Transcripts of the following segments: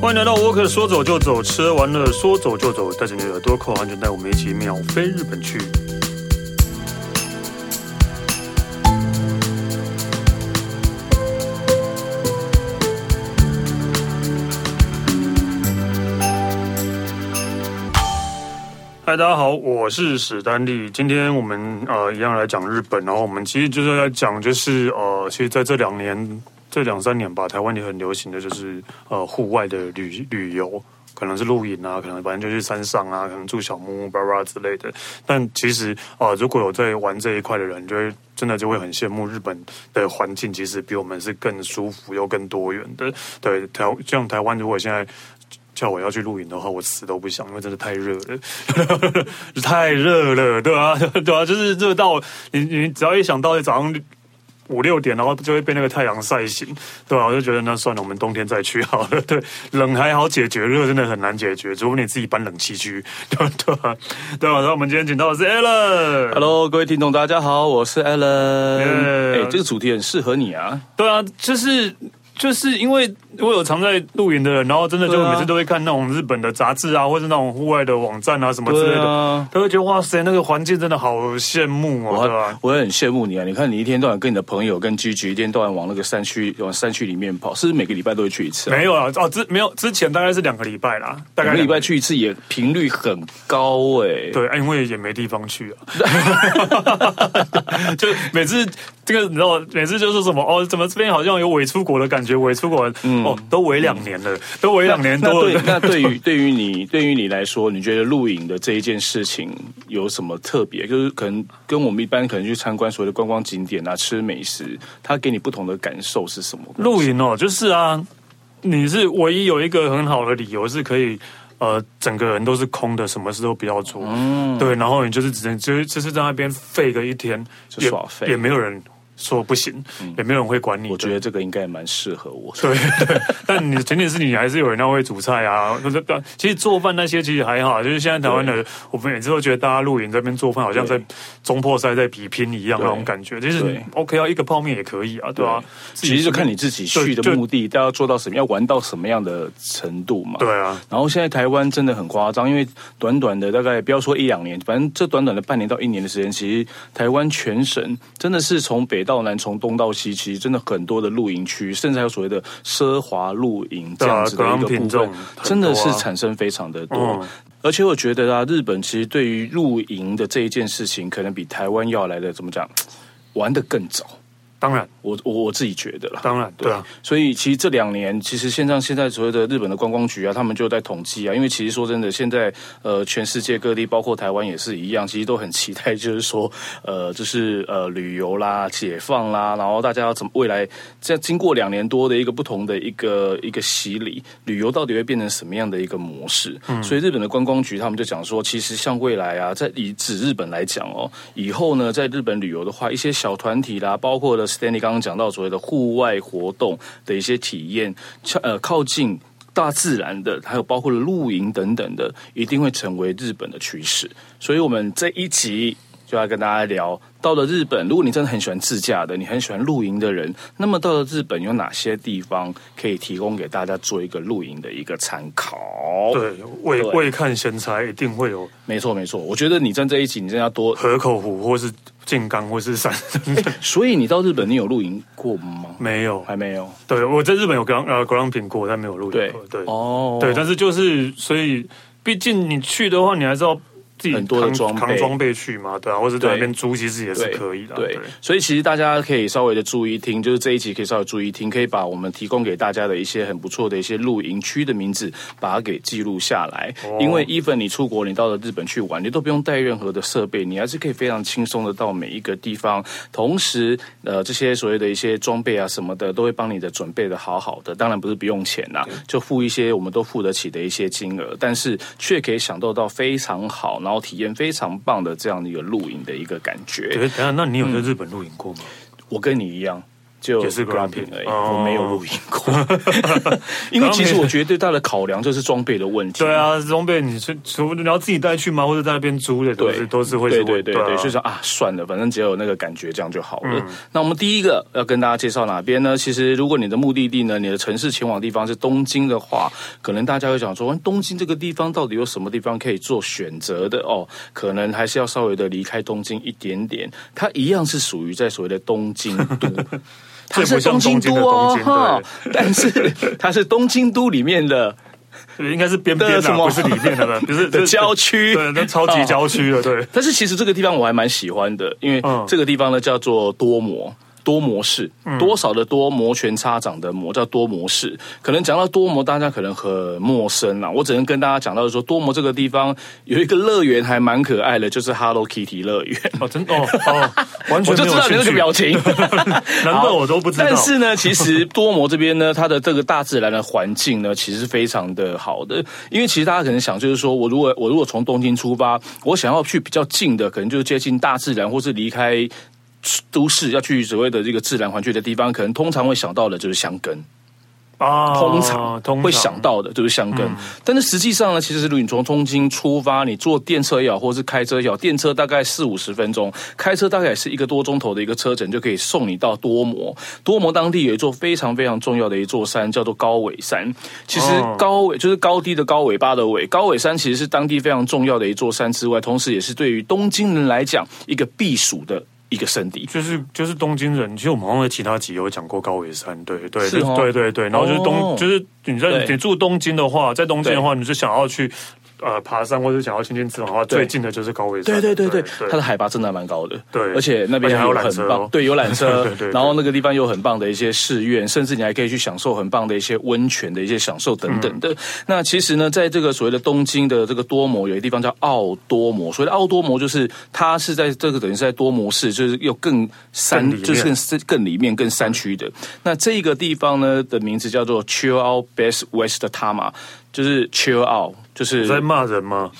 欢迎来到沃克，说走就走，吃完了说走就走，带着你的耳朵扣安全带，我们一起秒飞日本去。嗨，大家好，我是史丹利。今天我们呃一样来讲日本，然后我们其实就是在讲，就是呃，其实在这两年。这两三年吧，台湾也很流行的就是呃户外的旅旅游，可能是露营啊，可能反正就去山上啊，可能住小木屋、巴拉之类的。但其实啊、如果有在玩这一块的人，就会真的就会很羡慕日本的环境，其实比我们是更舒服又更多元的。对，台像台湾，如果现在叫我要去露营的话，我死都不想，因为真的太热了，太热了，对啊，对啊，就是热到你你只要一想到早上。五六点，然后就会被那个太阳晒醒，对吧？我就觉得那算了，我们冬天再去好了。对，冷还好解决，热真的很难解决，除非你自己搬冷气去，对吧？对吧？对吧？然后我们今天请到的是 Alan。Hello，各位听众，大家好，我是 Alan。哎，这个主题很适合你啊。对啊，就是。就是因为我有常在露营的人，然后真的就每次都会看那种日本的杂志啊，或者那种户外的网站啊什么之类的，啊、都会觉得哇塞，那个环境真的好羡慕哦，对吧？我也很羡慕你啊！你看你一天到晚跟你的朋友跟 Gigi 一天到晚往那个山区往山区里面跑，是不是每个礼拜都会去一次？没有啊，哦，之没有之前大概是两个礼拜啦，大概礼拜去一次也频率很高哎、欸。对，因为也没地方去啊，就每次这个你知道，每次就是什么哦，怎么这边好像有伪出国的感觉。伪出国，嗯、哦，都围两年了，嗯、都围两年多了。那对于 对于你对于你来说，你觉得露营的这一件事情有什么特别？就是可能跟我们一般可能去参观所谓的观光景点啊，吃美食，它给你不同的感受是什么？露营哦，就是啊，你是唯一有一个很好的理由是可以，呃，整个人都是空的，什么事都不要做，嗯，对，然后你就是只能就是就是在那边废个一天，就耍废，也没有人。说不行，也没有人会管你。我觉得这个应该也蛮适合我。对对，但你前提是你还是有人要会煮菜啊。其实做饭那些其实还好，就是现在台湾的，我们每次都觉得大家露营这边做饭，好像在中破赛在比拼一样那种感觉。就是 OK 啊，一个泡面也可以啊，对吧？其实就看你自己去的目的，大家做到什么，要玩到什么样的程度嘛。对啊。然后现在台湾真的很夸张，因为短短的大概不要说一两年，反正这短短的半年到一年的时间，其实台湾全省真的是从北到南，从东到西，其实真的很多的露营区，甚至还有所谓的奢华露营这样子的一个部分，真的是产生非常的多。而且我觉得啊，日本其实对于露营的这一件事情，可能比台湾要来的怎么讲，玩的更早。当然，我我我自己觉得了。当然，对啊。所以其实这两年，其实现在现在所谓的日本的观光局啊，他们就在统计啊。因为其实说真的，现在呃，全世界各地，包括台湾也是一样，其实都很期待，就是说 呃，就是呃，旅游啦、解放啦，然后大家要怎么未来在经过两年多的一个不同的一个一个洗礼，旅游到底会变成什么样的一个模式？嗯。所以日本的观光局他们就讲说，其实像未来啊，在以指日本来讲哦，以后呢，在日本旅游的话，一些小团体啦，包括的。Stanley 刚刚讲到所谓的户外活动的一些体验，呃，靠近大自然的，还有包括了露营等等的，一定会成为日本的趋势。所以，我们这一集就要跟大家聊。到了日本，如果你真的很喜欢自驾的，你很喜欢露营的人，那么到了日本有哪些地方可以提供给大家做一个露营的一个参考？对，未未看先猜，一定会有。没错，没错。我觉得你在这一集，你真的要多河口湖，或是静冈，或是山。所以你到日本，你有露营过吗？没有，还没有。对，我在日本有格呃格朗品过，但没有露营过。对对哦，对，但是就是所以，毕竟你去的话，你还是要。自己很多的装备，扛装备去嘛，对啊，或者在那边租，其实也是可以的。对，所以其实大家可以稍微的注意听，就是这一集可以稍微注意听，可以把我们提供给大家的一些很不错的一些露营区的名字，把它给记录下来。因为 even 你出国，你到了日本去玩，你都不用带任何的设备，你还是可以非常轻松的到每一个地方。同时，呃，这些所谓的一些装备啊什么的，都会帮你的准备的好好的。当然不是不用钱呐，就付一些我们都付得起的一些金额，但是却可以享受到非常好，然后体验非常棒的这样的一个露营的一个感觉。对，等下，那你有在日本露营过吗？我跟你一样，就也是 glamping 而已，哦、我没有露营过。因为其实我觉得最大的考量就是装备的问题。对啊，装备你是除你要自己带去吗？或者在那边租的，都是都是会对对对对，对啊、就说啊，算了，反正只要有那个感觉，这样就好了。嗯、那我们第一个要跟大家介绍哪边呢？其实如果你的目的地呢，你的城市前往的地方是东京的话，可能大家会想说，东京这个地方到底有什么地方可以做选择的哦？可能还是要稍微的离开东京一点点。它一样是属于在所谓的东京都。它是东京都哦，哈，但是 它是东京都里面的，应该是边边的，不是里面的，不是的郊区，对，那超级郊区了，对。但是其实这个地方我还蛮喜欢的，因为这个地方呢叫做多摩。多模式，多少的多摩拳擦掌的摩叫多模式。可能讲到多摩，大家可能很陌生啦。我只能跟大家讲到说，多摩这个地方有一个乐园还蛮可爱的，就是 Hello Kitty 乐园。哦，真的哦哦，完全我就知道你那个表情，难怪我都不知道。但是呢，其实多摩这边呢，它的这个大自然的环境呢，其实是非常的好的。因为其实大家可能想，就是说我如果我如果从东京出发，我想要去比较近的，可能就是接近大自然，或是离开。都市要去所谓的这个自然环境的地方，可能通常会想到的就是香根啊，通常会想到的就是香根。嗯、但是实际上呢，其实如果你从东京出发，你坐电车也好，或是开车也好，电车大概四五十分钟，开车大概也是一个多钟头的一个车程，就可以送你到多摩。多摩当地有一座非常非常重要的一座山，叫做高尾山。其实高尾就是高低的高，尾巴的尾。高尾山其实是当地非常重要的一座山之外，同时也是对于东京人来讲一个避暑的。一个圣地，就是就是东京人，其实我们好像在其他集有讲过高尾山，对对，对对对，然后就是东，哦、就是你在你住东京的话，在东京的话，你是想要去。呃，爬山或者想要亲近自然的话，最近的就是高尾山。对对对对，它的海拔真的蛮高的。对，而且那边还有很棒，对，有缆车。然后那个地方有很棒的一些寺院，甚至你还可以去享受很棒的一些温泉的一些享受等等的。那其实呢，在这个所谓的东京的这个多摩，有一个地方叫奥多摩。所谓的奥多摩，就是它是在这个等于是在多摩市，就是又更山，就是更更里面更山区的。那这个地方呢的名字叫做 Chill Out Best West Tama。就是 chill out，就是在骂人吗？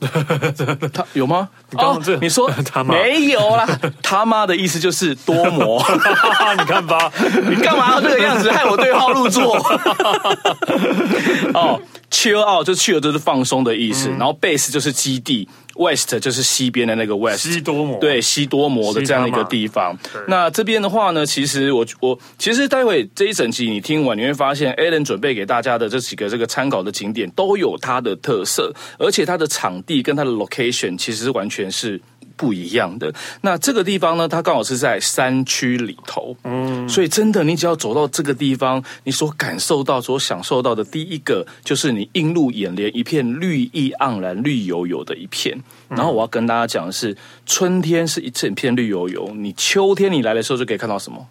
他有吗？你刚刚这、哦、你说 他妈没有啦？他妈的意思就是多摩，你看吧，你干嘛要这个样子，害我对号入座？哦，chill out 就 chill 就是放松的意思，嗯、然后 base 就是基地。West 就是西边的那个 West，西多摩，对，西多摩的这样一个地方。那这边的话呢，其实我我其实待会这一整集你听完，你会发现 Alan 准备给大家的这几个这个参考的景点都有它的特色，而且它的场地跟它的 location 其实是完全是。不一样的。那这个地方呢，它刚好是在山区里头，嗯，所以真的，你只要走到这个地方，你所感受到、所享受到的第一个，就是你映入眼帘一片绿意盎然、绿油油的一片。然后我要跟大家讲的是，春天是一整片绿油油，你秋天你来的时候就可以看到什么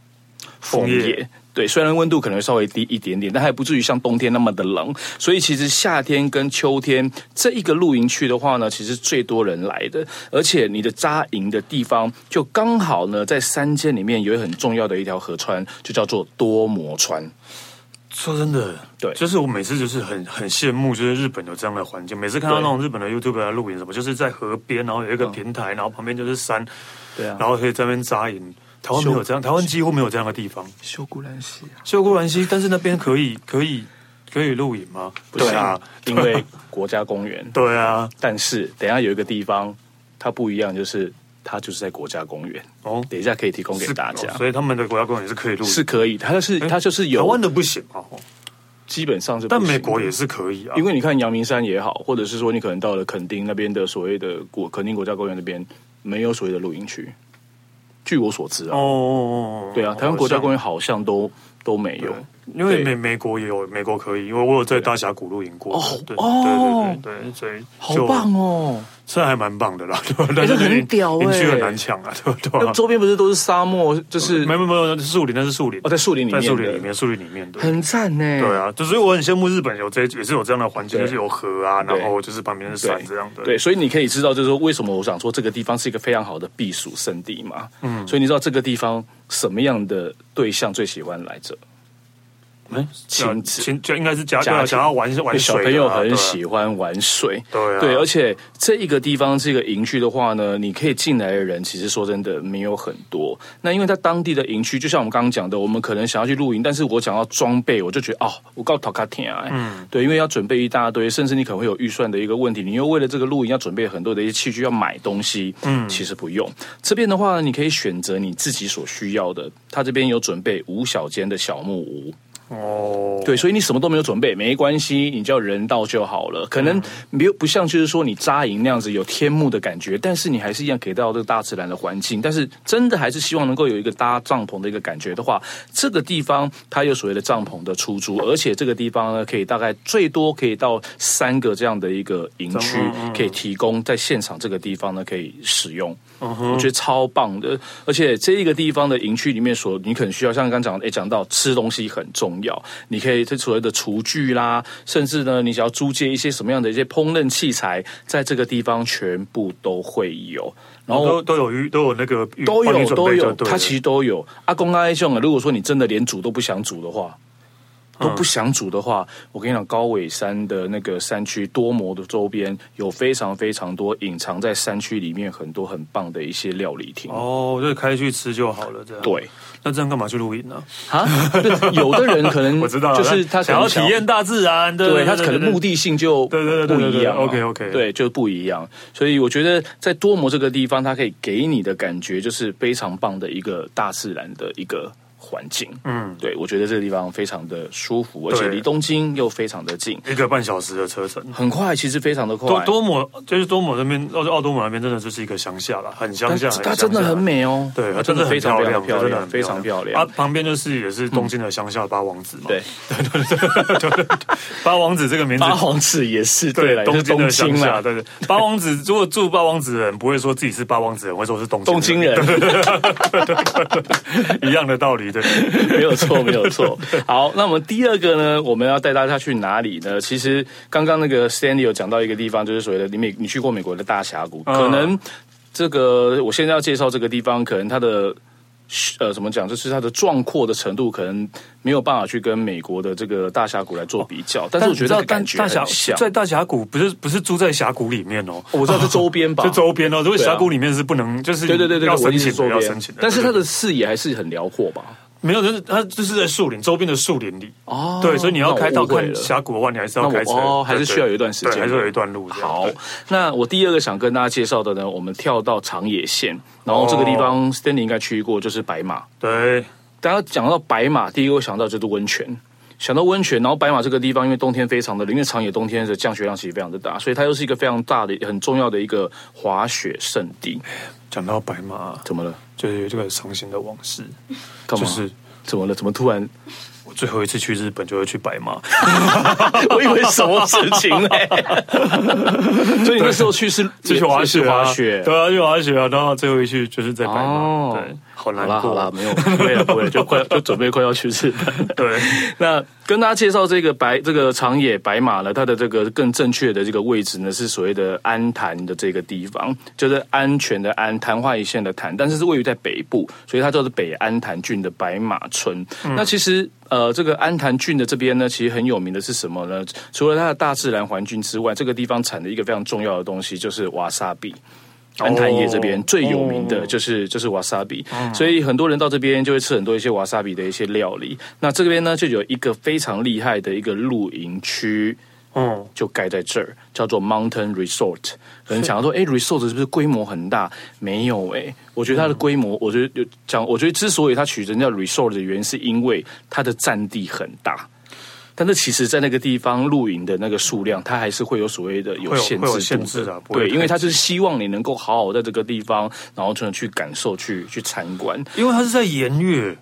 枫叶。对，虽然温度可能会稍微低一点点，但还不至于像冬天那么的冷。所以其实夏天跟秋天这一个露营区的话呢，其实最多人来的，而且你的扎营的地方就刚好呢在山间里面有很重要的一条河川，就叫做多摩川。说真的，对，就是我每次就是很很羡慕，就是日本有这样的环境。每次看到那种日本的 YouTube 在露营什么，就是在河边，然后有一个平台，然后旁边就是山，对啊，然后可以在那边扎营。台湾没有这样，台湾几乎没有这样的地方。秀姑峦溪，秀姑峦溪，但是那边可以可以可以露营吗？不行，因为国家公园。对啊，但是等一下有一个地方它不一样，就是它就是在国家公园哦。等一下可以提供给大家，所以他们的国家公园是可以露营，是可以。它就是它就是有台湾的不行啊，基本上是。但美国也是可以啊，因为你看阳明山也好，或者是说你可能到了垦丁那边的所谓的国垦丁国家公园那边，没有所谓的露营区。据我所知啊，哦，对啊，台湾国家公园好像都都没有。因为美美国也有，美国可以，因为我有在大峡谷露营过。哦，对对对对，所以好棒哦，这还蛮棒的啦，对吧？但是很屌哎，区很难抢啊，对不对？周边不是都是沙漠，就是没有没有树林，那是树林哦，在树林里面，在树林里面，树林里面，对很赞呢。对啊，就所以我很羡慕日本有这也是有这样的环境，就是有河啊，然后就是旁边是山这样的。对，所以你可以知道，就是说为什么我想说这个地方是一个非常好的避暑胜地嘛。嗯，所以你知道这个地方什么样的对象最喜欢来这？哎，亲子亲就应该是家家想要玩玩水，小朋友很喜欢玩水，对对，而且这一个地方这个营区的话呢，你可以进来的人，其实说真的没有很多。那因为在当地的营区，就像我们刚刚讲的，我们可能想要去露营，但是我想要装备，我就觉得哦，我告诉卡天啊，嗯，对，因为要准备一大堆，甚至你可能会有预算的一个问题，你又为了这个露营要准备很多的一些器具，要买东西，嗯，其实不用。这边的话呢，你可以选择你自己所需要的，他这边有准备五小间的小木屋。哦，对，所以你什么都没有准备没关系，你叫人到就好了。可能没有不像就是说你扎营那样子有天幕的感觉，但是你还是一样可以到这个大自然的环境。但是真的还是希望能够有一个搭帐篷的一个感觉的话，这个地方它有所谓的帐篷的出租，而且这个地方呢可以大概最多可以到三个这样的一个营区，可以提供在现场这个地方呢可以使用。我觉得超棒的，而且这一个地方的营区里面所你可能需要像刚刚讲，哎，讲到吃东西很重要，你可以这所谓的厨具啦，甚至呢，你想要租借一些什么样的一些烹饪器材，在这个地方全部都会有，然后都都有都有那个都有都有，它其实都有。阿公阿兄啊，如果说你真的连煮都不想煮的话。都不想煮的话，我跟你讲，高尾山的那个山区多摩的周边有非常非常多隐藏在山区里面很多很棒的一些料理厅哦，就开去吃就好了，这样对。那这样干嘛去露营呢？啊，有的人可能 我知道，就是他想要体验大自然，对，他可能目的性就对对对不一样，OK OK，对，就不一样。所以我觉得在多摩这个地方，它可以给你的感觉就是非常棒的一个大自然的一个。环境，嗯，对，我觉得这个地方非常的舒服，而且离东京又非常的近，一个半小时的车程，很快，其实非常的快。多多摩就是多摩那边，奥奥多摩那边真的就是一个乡下了，很乡下，它真的很美哦，对，它真的非常漂亮，非常漂亮。啊，旁边就是也是东京的乡下八王子嘛，对。对对对，八王子这个名字，八王子也是对，东京的乡下，对对，八王子如果住八王子的人不会说自己是八王子人，会说是东东京人，一样的道理，对，没有。错，没有错。好，那我们第二个呢？我们要带大家去哪里呢？其实刚刚那个 Stanley 有讲到一个地方，就是所谓的你美，你去过美国的大峡谷。可能这个我现在要介绍这个地方，可能它的呃怎么讲，就是它的壮阔的程度，可能没有办法去跟美国的这个大峡谷来做比较。但是我觉得感觉很像，在大峡谷不是不是住在峡谷里面哦，我知道是周边吧，就周边哦。如果峡谷里面是不能，就是对对对对，要申请周边，但是它的视野还是很辽阔吧。没有，就是它就是在树林周边的树林里哦。对，所以你要开到看峡谷的话，你还是要开车，哦，还是需要有一段时间，还是有一段路。好，那我第二个想跟大家介绍的呢，我们跳到长野县，然后这个地方 Stanley 应该去过，就是白马。对，大家讲到白马，第一个想到就是温泉，想到温泉，然后白马这个地方，因为冬天非常的冷，因为长野冬天的降雪量其实非常的大，所以它又是一个非常大的、很重要的一个滑雪圣地。讲到白马，怎么了？就是有这个伤心的往事，就是怎么了？怎么突然？我最后一次去日本就会去白马，我以为什么事情呢？所以你那时候去是去滑雪，滑雪，对啊，去滑雪啊，然后最后一去就是在白马，对。好难过，好啦，没有，不会了，不会了，就快就准备快要去日本。对，那跟大家介绍这个白这个长野白马呢，它的这个更正确的这个位置呢，是所谓的安潭的这个地方，就是安全的安，昙花一现的昙，但是是位于在北部，所以它叫做北安潭郡的白马村。嗯、那其实呃，这个安潭郡的这边呢，其实很有名的是什么呢？除了它的大自然环境之外，这个地方产的一个非常重要的东西就是瓦萨比。安谈叶这边最有名的就是就是瓦萨比，所以很多人到这边就会吃很多一些瓦萨比的一些料理。那这边呢，就有一个非常厉害的一个露营区，嗯，就盖在这儿，叫做 Mountain Resort。可能想要说，哎，Resort 是不是规模很大？没有哎，我觉得它的规模，我觉得讲，我觉得之所以它取成叫 Resort 的原因，是因为它的占地很大。但是其实，在那个地方露营的那个数量，它还是会有所谓的有限制，限制啊，对，因为它就是希望你能够好好在这个地方，然后真的去感受、去去参观。因为它是在盐月，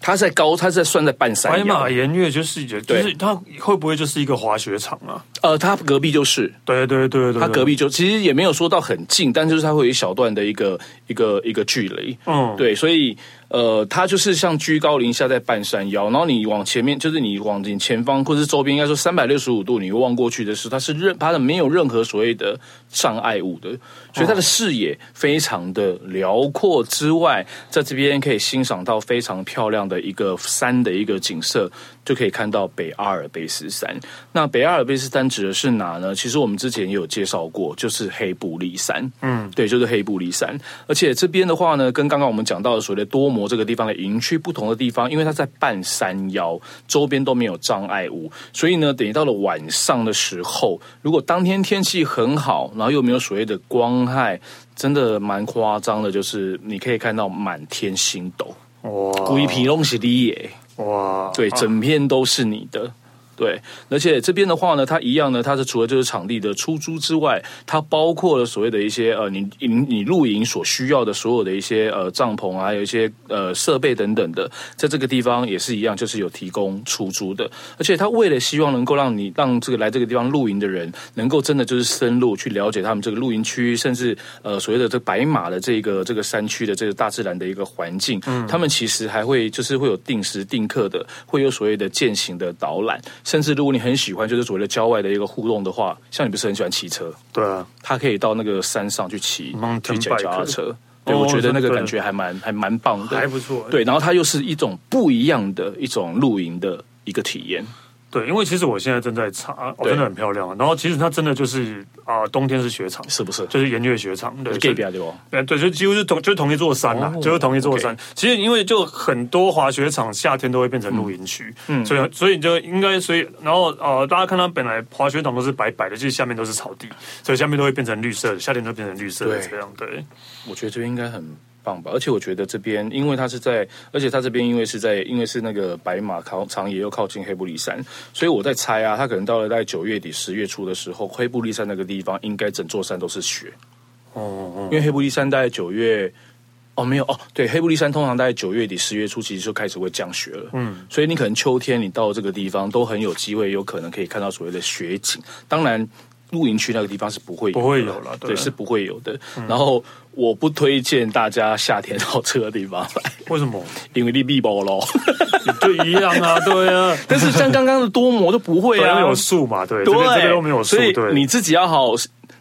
它在高，它是在算在半山。白马盐月就是，就是它会不会就是一个滑雪场啊？呃，它隔壁就是，对对对对，它隔壁就其实也没有说到很近，但就是它会有一小段的一个一个一个距离。嗯，对，所以。呃，它就是像居高临下在半山腰，然后你往前面，就是你往你前方或者是周边，应该说三百六十五度，你望过去的是，它是任它的没有任何所谓的障碍物的，所以它的视野非常的辽阔之外，在这边可以欣赏到非常漂亮的一个山的一个景色。就可以看到北阿尔卑斯山。那北阿尔卑斯山指的是哪呢？其实我们之前也有介绍过，就是黑布利山。嗯，对，就是黑布利山。而且这边的话呢，跟刚刚我们讲到的所谓的多摩这个地方的营区不同的地方，因为它在半山腰，周边都没有障碍物，所以呢，等于到了晚上的时候，如果当天天气很好，然后又没有所谓的光害，真的蛮夸张的，就是你可以看到满天星斗。哇，规片拢是你耶！哇，对，整片都是你的。对，而且这边的话呢，它一样呢，它是除了就是场地的出租之外，它包括了所谓的一些呃，你你你露营所需要的所有的一些呃帐篷啊，还有一些呃设备等等的，在这个地方也是一样，就是有提供出租的。而且它为了希望能够让你让这个来这个地方露营的人，能够真的就是深入去了解他们这个露营区，甚至呃所谓的这白马的这个这个山区的这个大自然的一个环境，嗯，他们其实还会就是会有定时定刻的，会有所谓的践行的导览。甚至如果你很喜欢，就是所谓的郊外的一个互动的话，像你不是很喜欢骑车？对啊，他可以到那个山上去骑，去骑脚踏车。对，我觉得那个感觉还蛮还蛮棒的，还不错。对，然后它又是一种不一样的一种露营的一个体验。对，因为其实我现在正在查，哦，真的很漂亮。然后其实它真的就是啊，冬天是雪场，是不是？就是盐月雪场，对，对吧？对，就几乎是同就是同一座山呐，就是同一座山。其实因为就很多滑雪场夏天都会变成露营区，嗯，所以所以就应该所以然后呃，大家看它本来滑雪场都是白白的，其实下面都是草地，所以下面都会变成绿色的，夏天都变成绿色的这样。对，我觉得这边应该很。棒吧，而且我觉得这边，因为它是在，而且它这边因为是在，因为是那个白马靠长野又靠近黑布利山，所以我在猜啊，它可能到了在九月底十月初的时候，黑布利山那个地方应该整座山都是雪。哦哦，因为黑布利山大概九月，哦没有哦，对，黑布利山通常大概九月底十月初其实就开始会降雪了。嗯，所以你可能秋天你到这个地方都很有机会，有可能可以看到所谓的雪景。当然。露营区那个地方是不会有的，不会有了，对，对，是不会有的。嗯、然后我不推荐大家夏天到这个地方来，为什么？因为你避不了，就一样啊，对啊。但是像刚刚的多摩就不会啊，没有树嘛，对，对，这边都没有树，所以你自己要好。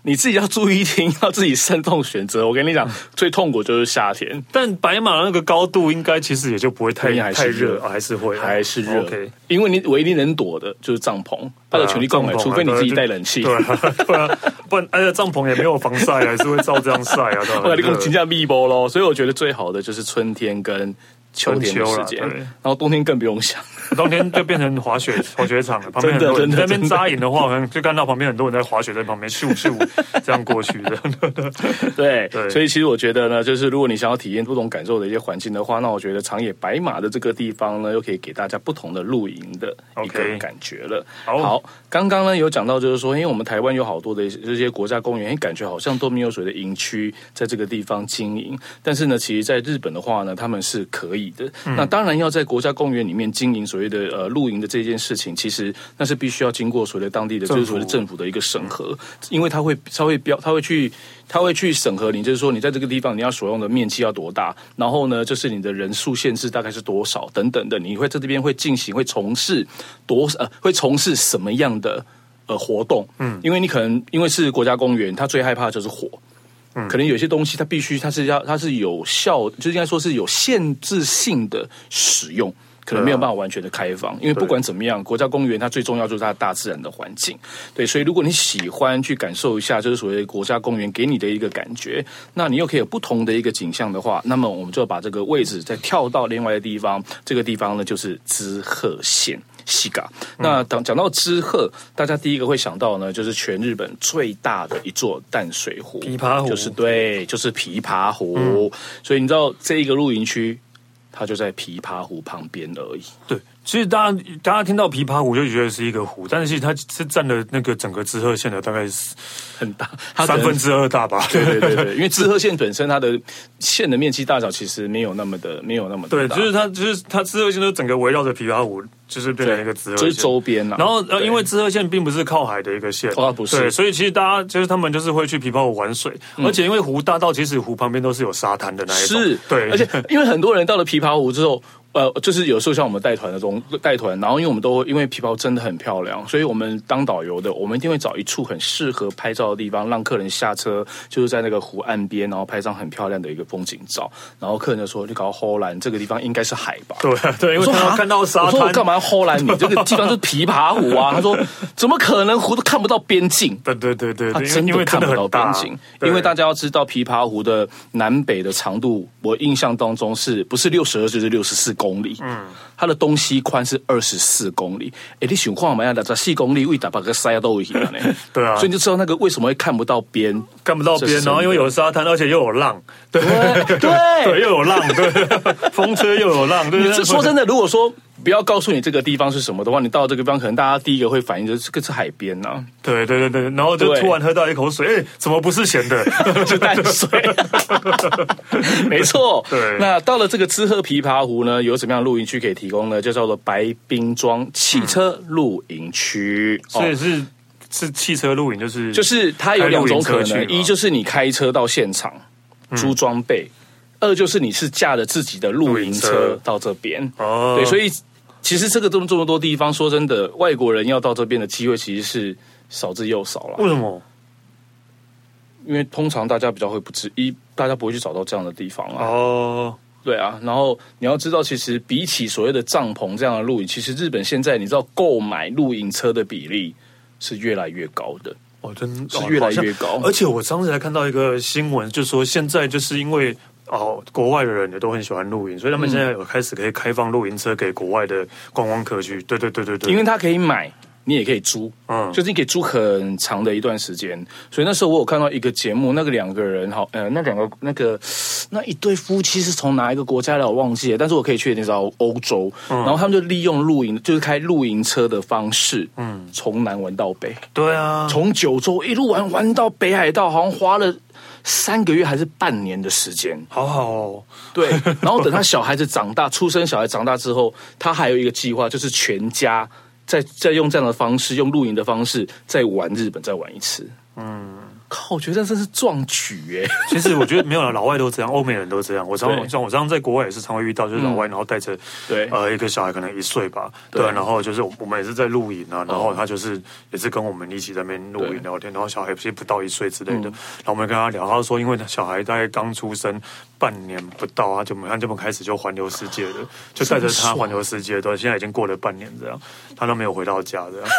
你自己要注意听，要自己慎重选择。我跟你讲，最痛苦就是夏天。但白马那个高度应该其实也就不会太太热，还是会还是热。因为你唯一能躲的就是帐篷，它的全力购买，除非你自己带冷气。对啊，不然而且帐篷也没有防晒，还是会照这样晒啊。对，你更倾向密波喽。所以我觉得最好的就是春天跟。秋天的时间，然后冬天更不用想，冬天就变成滑雪 滑雪场了。旁边很多人在那边扎营的话，可能就看到旁边很多人在滑雪，在旁边咻咻这样过去的。对对，所以其实我觉得呢，就是如果你想要体验不同感受的一些环境的话，那我觉得长野白马的这个地方呢，又可以给大家不同的露营的一个感觉了。好，刚刚呢有讲到，就是说，因为我们台湾有好多的这些国家公园，感觉好像都没有所谓的营区在这个地方经营。但是呢，其实在日本的话呢，他们是可以。的，那当然要在国家公园里面经营所谓的呃露营的这件事情，其实那是必须要经过所谓的当地的就是所谓的政府的一个审核，因为他会他会标他会去他会去审核你，就是说你在这个地方你要所用的面积要多大，然后呢就是你的人数限制大概是多少等等的，你会在这边会进行会从事多呃会从事什么样的呃活动？嗯，因为你可能因为是国家公园，他最害怕的就是火。嗯可能有些东西它必须它是要它是有效，就应该说是有限制性的使用，可能没有办法完全的开放。因为不管怎么样，国家公园它最重要就是它大自然的环境。对，所以如果你喜欢去感受一下，就是所谓国家公园给你的一个感觉，那你又可以有不同的一个景象的话，那么我们就把这个位置再跳到另外的地方。这个地方呢，就是滋贺县。西嘎，那讲讲到知鹤，大家第一个会想到呢，就是全日本最大的一座淡水湖，琵琶湖，就是对，就是琵琶湖。嗯、所以你知道这一个露营区，它就在琵琶湖旁边而已。对。其实大家大家听到琵琶湖就觉得是一个湖，但是其实它是占了那个整个滋贺县的大概是很大，三分之二大吧。对对对对，因为滋贺县本身它的县的面积大小其实没有那么的 没有那么大。对，就是它就是它滋贺县都整个围绕着琵琶湖，就是变成一个滋贺县，就是周边啊。然后呃，因为滋贺县并不是靠海的一个县，哦，不是，对，所以其实大家就是他们就是会去琵琶湖玩水，而且因为湖大到其实湖旁边都是有沙滩的那一种，是，对，而且因为很多人到了琵琶湖之后。呃，就是有时候像我们带团的这种带团，然后因为我们都因为皮包真的很漂亮，所以我们当导游的，我们一定会找一处很适合拍照的地方，让客人下车，就是在那个湖岸边，然后拍张很漂亮的一个风景照。然后客人就说：“你搞荷兰这个地方应该是海吧？”对对，因为他看到沙滩，我说我干嘛要荷兰？你这个地方是琵琶湖啊！他说：“怎么可能湖都看不到边境？”对对对对，他真的看不到边境，因为大家要知道琵琶湖的南北的长度，我印象当中是不是六十二就是六十四公里？嗯，它的东西宽是二十四公里。哎，你想看嘛呀？十四公里为打把个塞都一样呢？对啊，所以你就知道那个为什么会看不到边，看不到边，然后因为有沙滩，而且又有浪，对对 对，又有浪，对，风吹又有浪。对，说真的，如果说。不要告诉你这个地方是什么的话，你到这个地方，可能大家第一个会反应就是这个是海边呐、啊。对对对对，然后就突然喝到一口水，哎对，怎么不是咸的，是淡水？没错。对。那到了这个知鹤琵琶湖呢，有什么样的露营区可以提供呢？就叫做白冰庄汽车露营区。所以是是汽车露营，就是就是它有两种可能，一就是你开车到现场租装备。嗯二就是你是驾着自己的露营车到这边，哦，对，所以其实这个这么这么多地方，说真的，外国人要到这边的机会其实是少之又少了。为什么？因为通常大家比较会不知一，大家不会去找到这样的地方啊。哦，对啊，然后你要知道，其实比起所谓的帐篷这样的露营，其实日本现在你知道购买露营车的比例是越来越高的。哦，真的是越来越高。而且我上次还看到一个新闻，就说现在就是因为。哦，国外的人也都很喜欢露营，所以他们现在有开始可以开放露营车给国外的观光客去。对对对对对，因为他可以买，你也可以租，嗯，就是你可以租很长的一段时间。所以那时候我有看到一个节目，那个两个人，好，呃，那两个那个那一对夫妻是从哪一个国家来，我忘记了，但是我可以确定到欧洲。嗯，然后他们就利用露营，就是开露营车的方式，嗯，从南玩到北。对啊，从九州一路玩玩到北海道，好像花了。三个月还是半年的时间，好好哦。对，然后等他小孩子长大，出生小孩长大之后，他还有一个计划，就是全家再再用这样的方式，用露营的方式再玩日本，再玩一次。嗯。靠！我觉得这是壮举哎。其实我觉得没有了，老外都这样，欧美人都这样。我常像我常常在国外也是常会遇到，就是老外然后带着对呃一个小孩，可能一岁吧，对，然后就是我们也是在露营啊，然后他就是也是跟我们一起在那边露营聊天，然后小孩其实不到一岁之类的，然后我们跟他聊，他说因为小孩大概刚出生半年不到啊，就马上就开始就环游世界了，就带着他环游世界，对，现在已经过了半年这样，他都没有回到家这样，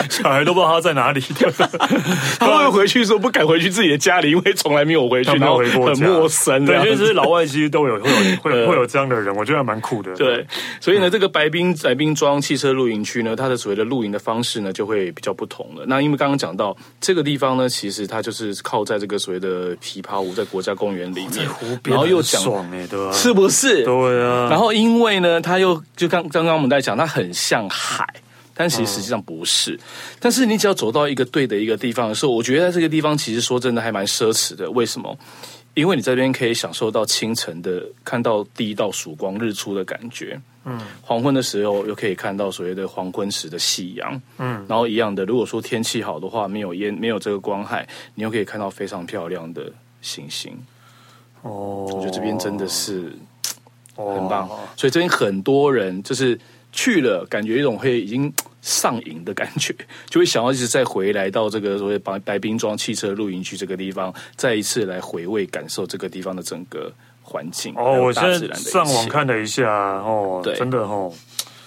小孩都不知道他在哪里。他会回去说不敢回去自己的家里，因为从来没有回去，没有回过，很陌生。对，就是老外其实都有会有会会有这样的人，我觉得还蛮酷的。对，所以呢，这个白冰白冰庄汽车露营区呢，它的所谓的露营的方式呢，就会比较不同了。那因为刚刚讲到这个地方呢，其实它就是靠在这个所谓的琵琶湖，在国家公园里面，然后又讲爽哎，对吧？是不是？对啊。然后因为呢，它又就刚刚刚我们在讲，它很像海。但其实实际上不是，嗯、但是你只要走到一个对的一个地方的时候，我觉得在这个地方其实说真的还蛮奢侈的。为什么？因为你这边可以享受到清晨的看到第一道曙光日出的感觉，嗯，黄昏的时候又可以看到所谓的黄昏时的夕阳，嗯，然后一样的，如果说天气好的话，没有烟，没有这个光害，你又可以看到非常漂亮的星星。哦，我觉得这边真的是很棒，哦、所以这边很多人就是。去了，感觉一种会已经上瘾的感觉，就会想要一直再回来到这个所谓白白冰庄汽车露营区这个地方，再一次来回味感受这个地方的整个环境。哦，我现在上网看了一下，哦，对真的哦。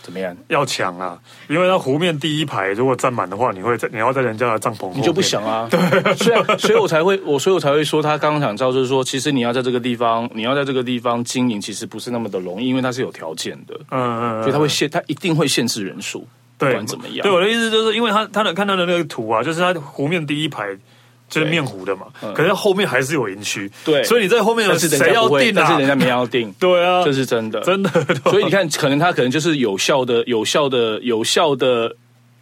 怎么样？要抢啊！因为它湖面第一排如果站满的话，你会在你要在人家的帐篷，你就不想啊。对，所以所以我才会我所以我才会说，他刚刚讲到就是说，其实你要在这个地方，你要在这个地方经营，其实不是那么的容易，因为它是有条件的。嗯嗯，所以它会限，它一定会限制人数。对，不管怎么样，对我的意思就是，因为他他能看到的那个图啊，就是他湖面第一排。就是面糊的嘛，嗯、可是后面还是有营区，对，所以你在后面有谁要订、啊？但是人家没要订，对啊，这是真的，真的。所以你看，可能他可能就是有效的、有效的、有效的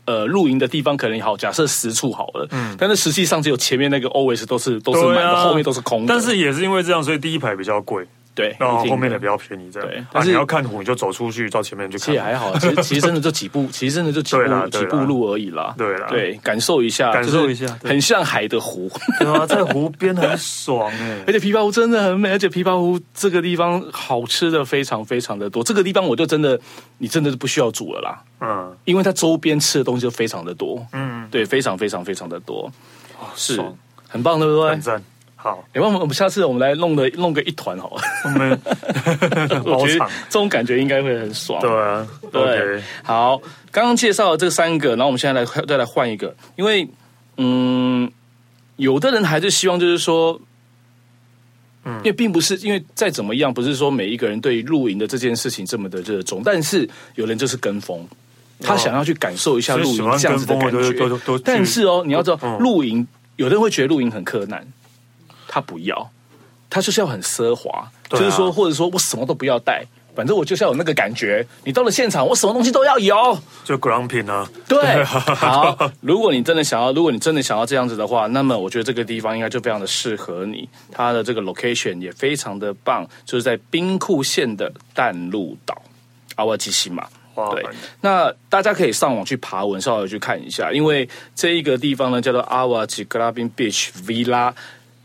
呃露营的地方，可能好，假设十处好了，嗯，但是实际上只有前面那个 always 都是都是满的，啊、后面都是空的。但是也是因为这样，所以第一排比较贵。对，然后面的比较便宜，这样。对啊，但是你要看湖，你就走出去到前面去看。其实也还好，其实 其实真的就几步，其实真的就几步几步路而已啦。对啦对，感受一下，感受一下就是很像海的湖。对啊，在湖边很爽哎 而。且琵琶湖真的很美，而且琵琶湖这个地方好吃的非常非常的多。这个地方我就真的，你真的是不需要煮了啦，嗯，因为它周边吃的东西就非常的多。嗯，对，非常非常非常的多，是很棒，对不对？很赞。好，哎，我们我们下次我们来弄个弄个一团好了，我们 我觉得。这种感觉应该会很爽。对啊对。好，刚刚介绍了这三个，然后我们现在来再来换一个，因为嗯，有的人还是希望就是说，嗯，因为并不是因为再怎么样，不是说每一个人对露营的这件事情这么的热衷，但是有人就是跟风，他想要去感受一下露营这样子的感觉，但是哦，你要知道嗯。露营，有的人会觉得露营很柯南，他不要，他就是要很奢华，啊就是说，或者说我什么都不要带。反正我就是要有那个感觉，你到了现场，我什么东西都要有。就 glamping 啊，对，好。如果你真的想要，如果你真的想要这样子的话，那么我觉得这个地方应该就非常的适合你。它的这个 location 也非常的棒，就是在兵库县的淡路岛阿瓦基西马。对，那大家可以上网去爬文，稍微去看一下，因为这一个地方呢叫做阿瓦吉格拉宾 Beach Villa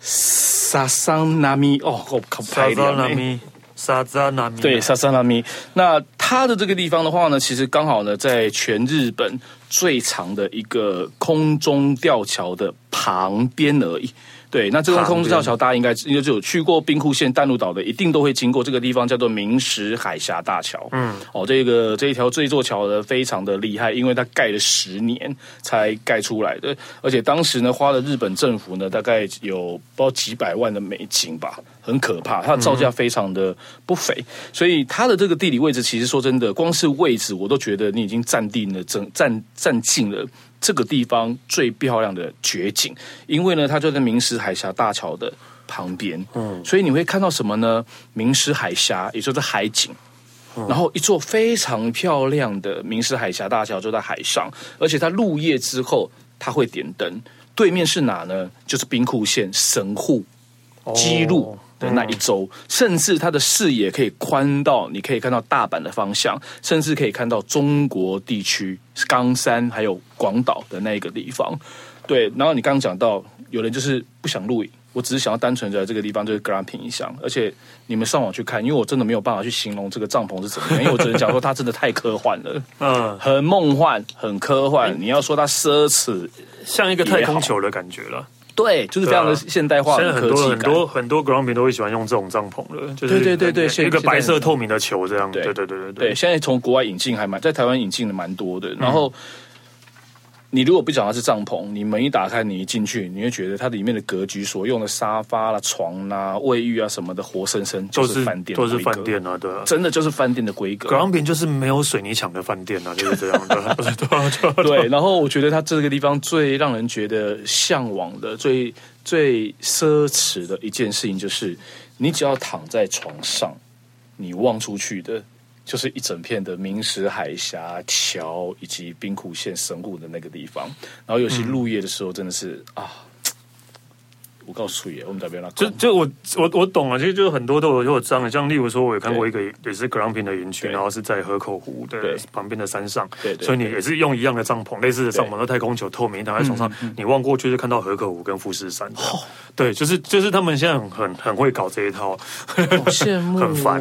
萨桑纳米哦，我靠，拍沙扎脸欸纳米，沙扎纳米，对，萨桑纳米。那它的这个地方的话呢，其实刚好呢，在全日本最长的一个空中吊桥的旁边而已。对，那这个空中吊桥，大家应该应该就有去过兵库县淡路岛的，一定都会经过这个地方，叫做明石海峡大桥。嗯，哦，这个这一条这一座桥呢，非常的厉害，因为它盖了十年才盖出来的，而且当时呢，花了日本政府呢，大概有不知道几百万的美金吧，很可怕，它的造价非常的不菲，所以它的这个地理位置，其实说真的，光是位置我都觉得你已经占定了，占占占尽了。这个地方最漂亮的绝景，因为呢，它就在明石海峡大桥的旁边，嗯，所以你会看到什么呢？明石海峡，也就是海景，然后一座非常漂亮的明石海峡大桥就在海上，而且它入夜之后，它会点灯，对面是哪呢？就是兵库县神户基路。的那一周，甚至它的视野可以宽到，你可以看到大阪的方向，甚至可以看到中国地区冈山还有广岛的那一个地方。对，然后你刚刚讲到，有人就是不想露营，我只是想要单纯在这个地方就是 glamping 一下，而且你们上网去看，因为我真的没有办法去形容这个帐篷是怎么样，因为我只能讲说它真的太科幻了，嗯，很梦幻，很科幻。你要说它奢侈，像一个太空球的感觉了。对，就是非常的现代化的科技感。很多很多 glamping 都会喜欢用这种帐篷了，就是对对对对，一个白色透明的球这样。对对对对对对，现在从国外引进还蛮，在台湾引进的蛮多的。然后，你如果不讲它是帐篷，你门一打开，你一进去，你会觉得它里面的格局所用的沙发啦、床啦、卫浴啊什么的，活生生就是饭店，都是饭店啊，对啊，真的就是饭店的规格。glamping 就是没有水泥墙的饭店啊，就是这样的。对，然后我觉得它这个地方最让人觉得向往的、最最奢侈的一件事情，就是你只要躺在床上，你望出去的。就是一整片的明石海峡桥，以及兵库县神户的那个地方，然后尤其入夜的时候，真的是、嗯、啊。我告诉你，我们这边就就我我我懂了，其实就是很多都有有这样的，像例如说，我有看过一个也是 glamping 的园区，然后是在河口湖的旁边的山上，对，所以你也是用一样的帐篷，类似的帐篷，那太空球透明，躺在床上，你望过去就看到河口湖跟富士山。对，就是就是他们现在很很很会搞这一套，好羡慕、哦，很烦，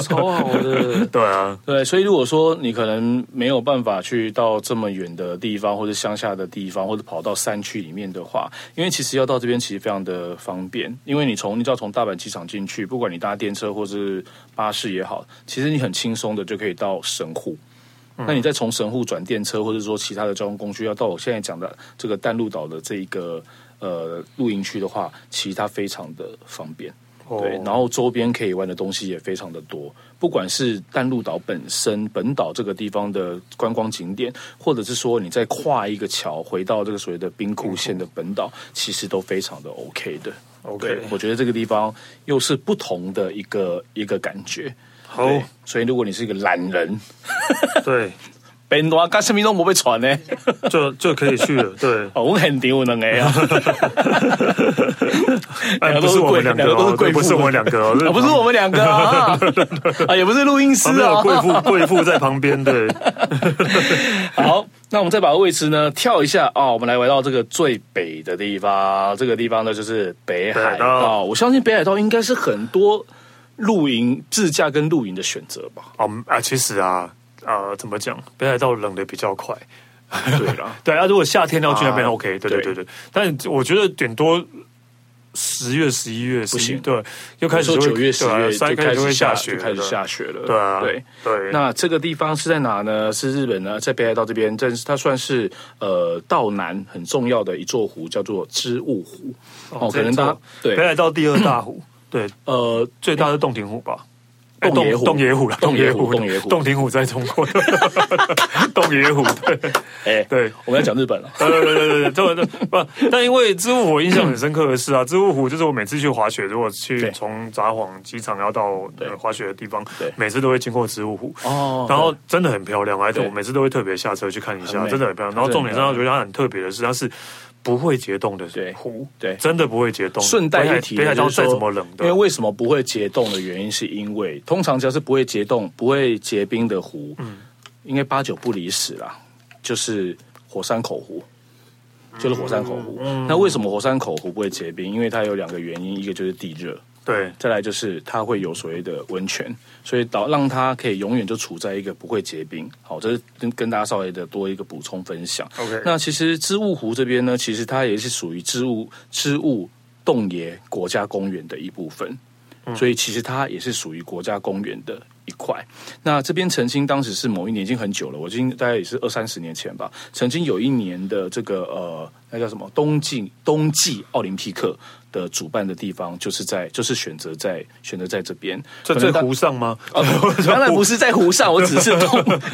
超好的。对啊，对，所以如果说你可能没有办法去到这么远的地方，或者乡下的地方，或者跑到山区里面的话，因为其实要到这边其实非常的方便，因为你从你只要从大阪机场进去，不管你搭电车或是巴士也好，其实你很轻松的就可以到神户。嗯、那你再从神户转电车，或者说其他的交通工具，要到我现在讲的这个淡路岛的这一个呃露营区的话，其实它非常的方便。哦、对，然后周边可以玩的东西也非常的多，不管是淡路岛本身本岛这个地方的观光景点，或者是说你再跨一个桥回到这个所谓的冰库县的本岛，其实都非常的 OK 的。OK，我觉得这个地方又是不同的一个一个感觉。好，所以如果你是一个懒人，对。本多干什么都冇被传呢，就就可以去了。对，我很丢能哎呀，两个都是贵，两个都是贵妇，不是我们两个，不是我们两个啊，啊，也不是录音师啊，贵妇贵妇在旁边。对，好，那我们再把位置呢跳一下啊，我们来回到这个最北的地方，这个地方呢就是北海道。我相信北海道应该是很多。露营、自驾跟露营的选择吧。哦啊，其实啊，呃，怎么讲？北海道冷的比较快。对了，对啊，如果夏天要去那边，OK，对对对对。但我觉得顶多十月、十一月不行，对，又开始九月、十月就开始下雪，开始下雪了。对啊，对对。那这个地方是在哪呢？是日本呢，在北海道这边，这它算是呃道南很重要的一座湖，叫做织物湖。哦，可能它对北海道第二大湖。对，呃，最大的洞庭湖吧，洞爷虎，洞爷虎了，洞爷湖，洞爷湖，洞庭湖在中国 洞爷虎，对，哎，对，我们要讲日本了，对对对对对，这个不，但因为知雾湖印象很深刻的是啊，知雾湖就是我每次去滑雪，如果去从札幌机场要到滑雪的地方，每次都会经过知雾湖，哦，然后真的很漂亮，而且我每次都会特别下车去看一下，真的很漂亮。然后重点上，我觉得它很特别的是，它是。不会结冻的湖，对，真的不会结冻。顺带一提，北海道再怎么冷，因为为什么不会结冻的原因，是因为通常只要是不会结冻、不会结冰的湖，嗯，应该八九不离十啦，就是火山口湖，就是火山口湖。那为什么火山口湖不会结冰？因为它有两个原因，一个就是地热。对，再来就是它会有所谓的温泉，所以导让它可以永远就处在一个不会结冰。好，这是跟跟大家稍微的多一个补充分享。OK，那其实织物湖这边呢，其实它也是属于织物织物洞爷国家公园的一部分，嗯、所以其实它也是属于国家公园的一块。那这边曾经当时是某一年已经很久了，我今大概也是二三十年前吧，曾经有一年的这个呃，那叫什么冬季冬季奥林匹克。的主办的地方就是在，就是选择在选择在这边，在在湖上吗？哦，当然不是在湖上，我只是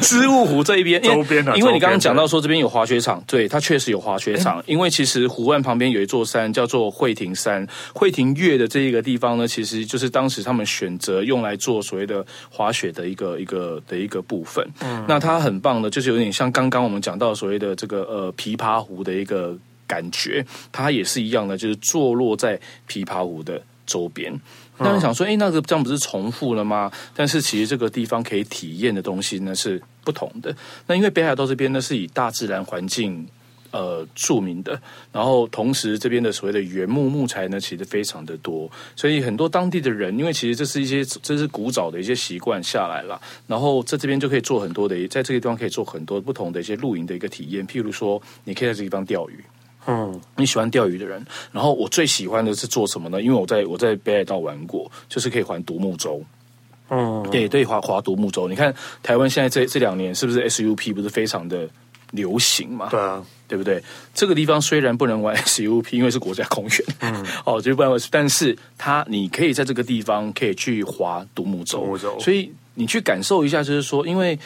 知 物湖这一边周边啊。因为你刚刚讲到说这边有滑雪场，对，它确实有滑雪场。因为其实湖岸旁边有一座山叫做惠亭山，惠亭岳的这一个地方呢，其实就是当时他们选择用来做所谓的滑雪的一个一个的一个部分。嗯，那它很棒的，就是有点像刚刚我们讲到所谓的这个呃琵琶湖的一个。感觉它也是一样的，就是坐落在琵琶湖的周边。那你想说，哎，那个这样不是重复了吗？但是其实这个地方可以体验的东西呢是不同的。那因为北海道这边呢是以大自然环境呃著名的，然后同时这边的所谓的原木木材呢其实非常的多，所以很多当地的人，因为其实这是一些这是古早的一些习惯下来了，然后在这边就可以做很多的，在这个地方可以做很多不同的一些露营的一个体验，譬如说，你可以在这个地方钓鱼。嗯，你喜欢钓鱼的人，然后我最喜欢的是做什么呢？因为我在我在北海道玩过，就是可以环独木舟。嗯，对对，划划独木舟。你看台湾现在这这两年是不是 SUP 不是非常的流行嘛？对啊，对不对？这个地方虽然不能玩 SUP，因为是国家公园。嗯，哦，就不然，但是它你可以在这个地方可以去划独木舟。独木舟，所以你去感受一下，就是说，因为。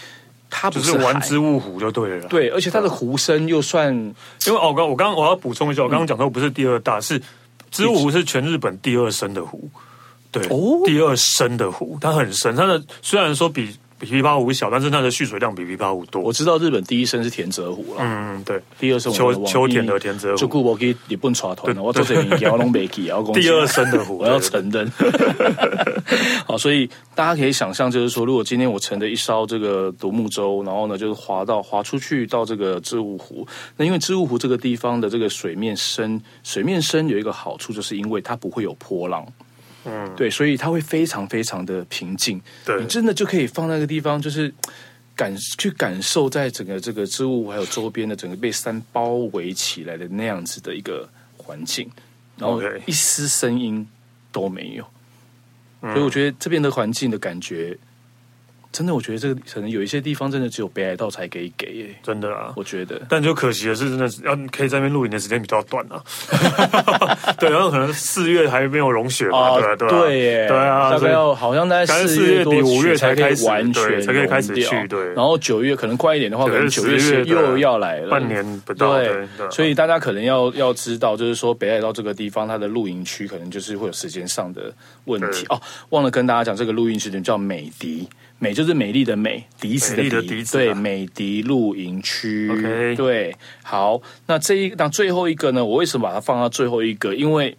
它不是，是玩织物湖就对了，对，而且它的湖深又算，因为哦，我刚我刚我要补充一下，我刚刚讲到不是第二大，是织物湖是全日本第二深的湖，对，哦，第二深的湖，它很深，它的虽然说比。比琵琶湖小，但是它的蓄水量比琵琶湖多。我知道日本第一深是田泽湖了，嗯，对，第二深秋秋田的田泽湖。就顾我给日本传团了，我做这名我拢没记，然后第二深的湖，我要承认。好，所以大家可以想象，就是说，如果今天我乘着一艘这个独木舟，然后呢，就是划到划出去到这个知物湖，那因为知物湖这个地方的这个水面深，水面深有一个好处，就是因为它不会有波浪。嗯，对，所以它会非常非常的平静。对，你真的就可以放那个地方，就是感去感受，在整个这个植物还有周边的整个被山包围起来的那样子的一个环境，然后一丝声音都没有。所以我觉得这边的环境的感觉。真的，我觉得这个可能有一些地方真的只有北海道才可以给耶，真的啊，我觉得。但就可惜的是，真的是要可以在那边露营的时间比较短啊。对，然后可能四月还没有融雪嘛，对对对耶，对啊，大概要好像在四月底五月才开始完全才可以开始去，对。然后九月可能快一点的话，可能九月又要来了，半年不到。对，所以大家可能要要知道，就是说北海道这个地方，它的露营区可能就是会有时间上的问题哦。忘了跟大家讲，这个露营区叫美笛。美就是美丽的美，笛子的笛，笛子啊、对，美笛露营区。OK，对，好，那这一那最后一个呢？我为什么把它放到最后一个？因为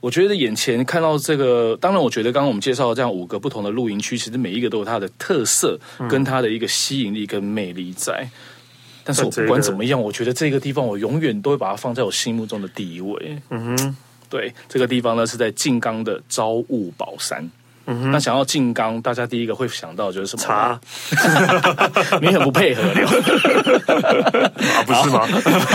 我觉得眼前看到这个，当然，我觉得刚刚我们介绍的这样五个不同的露营区，其实每一个都有它的特色，跟它的一个吸引力跟魅力在。嗯、但是我不管怎么样，我觉得这个地方我永远都会把它放在我心目中的第一位。嗯哼，对，这个地方呢是在静冈的朝雾宝山。嗯、那想要静冈，大家第一个会想到就是什么？茶，你很不配合 啊，不是吗？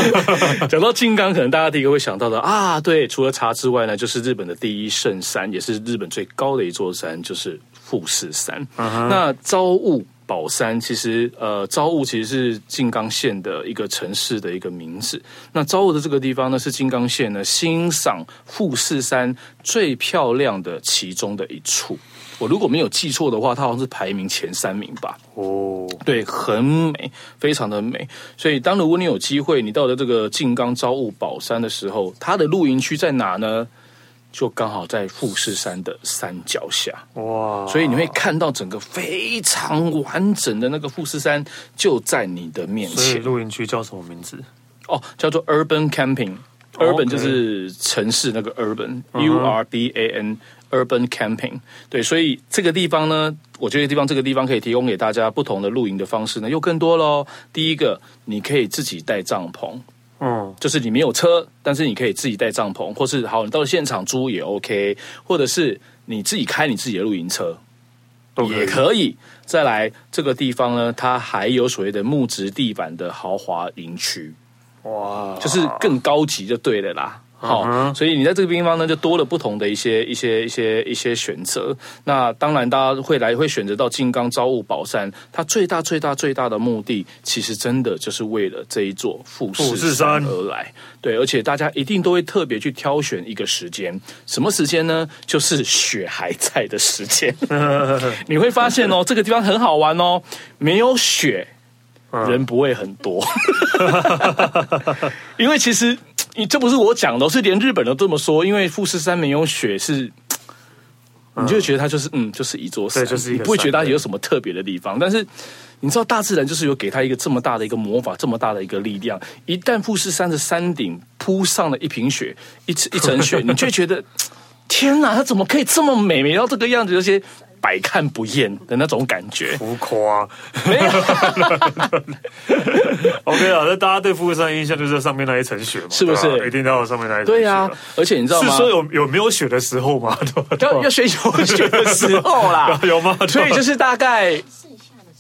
讲到静冈，可能大家第一个会想到的啊，对，除了茶之外呢，就是日本的第一圣山，也是日本最高的一座山，就是富士山。嗯、那朝雾。宝山其实，呃，朝雾其实是静冈县的一个城市的一个名字。那朝雾的这个地方呢，是静冈县呢欣赏富士山最漂亮的其中的一处。我如果没有记错的话，它好像是排名前三名吧。哦，对，很美，非常的美。所以，当如果你有机会，你到了这个静冈朝雾宝山的时候，它的露营区在哪呢？就刚好在富士山的山脚下哇，所以你会看到整个非常完整的那个富士山就在你的面前。所以露营区叫什么名字？哦，叫做 Urban Camping。Urban 就是城市那个 Urban，U R B A N，Urban Camping。对，所以这个地方呢，我觉得地方这个地方可以提供给大家不同的露营的方式呢，又更多喽。第一个，你可以自己带帐篷。嗯，就是你没有车，但是你可以自己带帐篷，或是好，你到现场租也 OK，或者是你自己开你自己的露营车也可以。再来这个地方呢，它还有所谓的木质地板的豪华营区，哇，就是更高级就对了啦。好、哦，所以你在这个地方呢，就多了不同的一些一些一些一些选择。那当然，大家会来会选择到金刚朝雾宝山，它最大最大最大的目的，其实真的就是为了这一座富士山而来。对，而且大家一定都会特别去挑选一个时间，什么时间呢？就是雪还在的时间。你会发现哦，这个地方很好玩哦，没有雪，人不会很多，因为其实。你这不是我讲的，是连日本都这么说。因为富士山没有雪是，你就会觉得它就是嗯，就是一座山，就是你不会觉得它有什么特别的地方。但是你知道，大自然就是有给它一个这么大的一个魔法，这么大的一个力量。一旦富士山的山顶铺上了一瓶雪，一一层雪，你就会觉得天哪，它怎么可以这么美，美到这个样子？有些。百看不厌的那种感觉，浮夸没有。OK 啊，那大家对富士山印象就是上面那一层雪嘛，是不是？啊、一定要上面那一层雪。对呀、啊，而且你知道吗？是说有有没有雪的时候吗？要要雪有雪的时候啦，有吗？所以就是大概。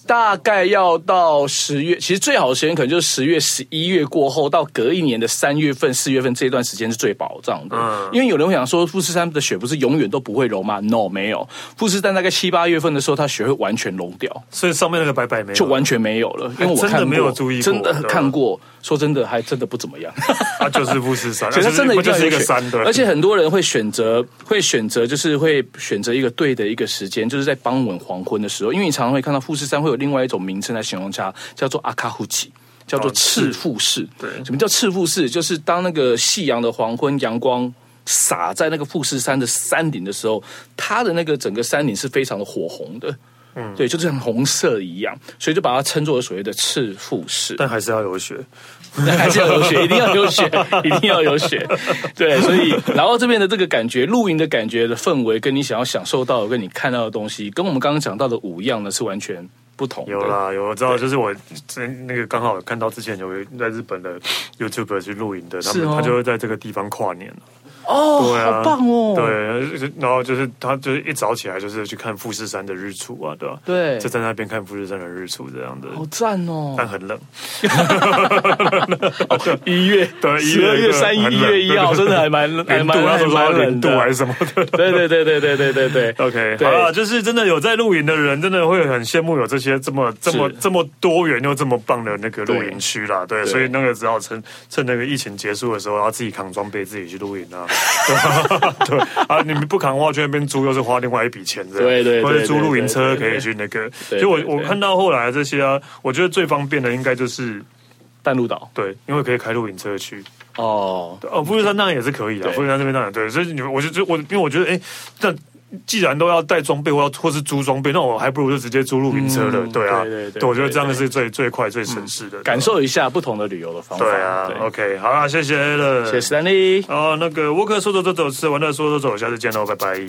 大概要到十月，其实最好的时间可能就是十月、十一月过后，到隔一年的三月份、四月份这段时间是最保障的。嗯，因为有人会想说，富士山的雪不是永远都不会融吗？No，没有。富士山大概七八月份的时候，它雪会完全融掉，所以上面那个白白没有，就完全没有了。因为我真的没有注意，真的看过。说真的，还真的不怎么样。它 就是富士山，其 实它真的一就是一个山，对。而且很多人会选择，会选择，就是会选择一个对的一个时间，就是在傍晚黄昏的时候，因为你常常会看到富士山会有另外一种名称来形容它，叫做阿卡胡奇，叫做赤富士。对，什么叫赤富士？就是当那个夕阳的黄昏，阳光洒在那个富士山的山顶的时候，它的那个整个山顶是非常的火红的。嗯，对，就像红色一样，所以就把它称作所谓的赤富士。但还是要有雪，还是要有雪，一定要有雪，一定要有雪。对，所以然后这边的这个感觉，露营的感觉的氛围，跟你想要享受到的，跟你看到的东西，跟我们刚刚讲到的五样呢，是完全不同的。有啦，有我知道，就是我那个刚好看到之前有在日本的 YouTuber 去露营的，他们、哦、他就会在这个地方跨年哦，对啊，好棒哦！对，然后就是他就是一早起来就是去看富士山的日出啊，对吧？对，就在那边看富士山的日出这样的，好赞哦！但很冷，一月 对，十二月三一月一号真的还蛮 还蛮还蛮冷度还是什么的，对对对对对对对对，OK，好了，就是真的有在露营的人，真的会很羡慕有这些这么这么这么多元又这么棒的那个露营区啦，对，所以那个只好趁趁那个疫情结束的时候，然后自己扛装备自己去露营啊。对啊，你们不扛的话，去那边租又是花另外一笔钱，对对，或者租露营车可以去那个。就我我看到后来这些啊，我觉得最方便的应该就是淡路岛，对，因为可以开露营车去。哦，哦，富士山当然也是可以的，富士山这边当然对，所以你们我就就我因为我觉得哎，但既然都要带装备或要或是租装备，那我还不如就直接租露营车了。嗯对啊，对对对对我觉得这样是最最快最省事的，感受一下不同的旅游的方法。对啊对，OK，好啦，谢谢了，谢谢史丹利。哦，那个沃克说走就走，吃完了说走走，下次见喽，拜拜。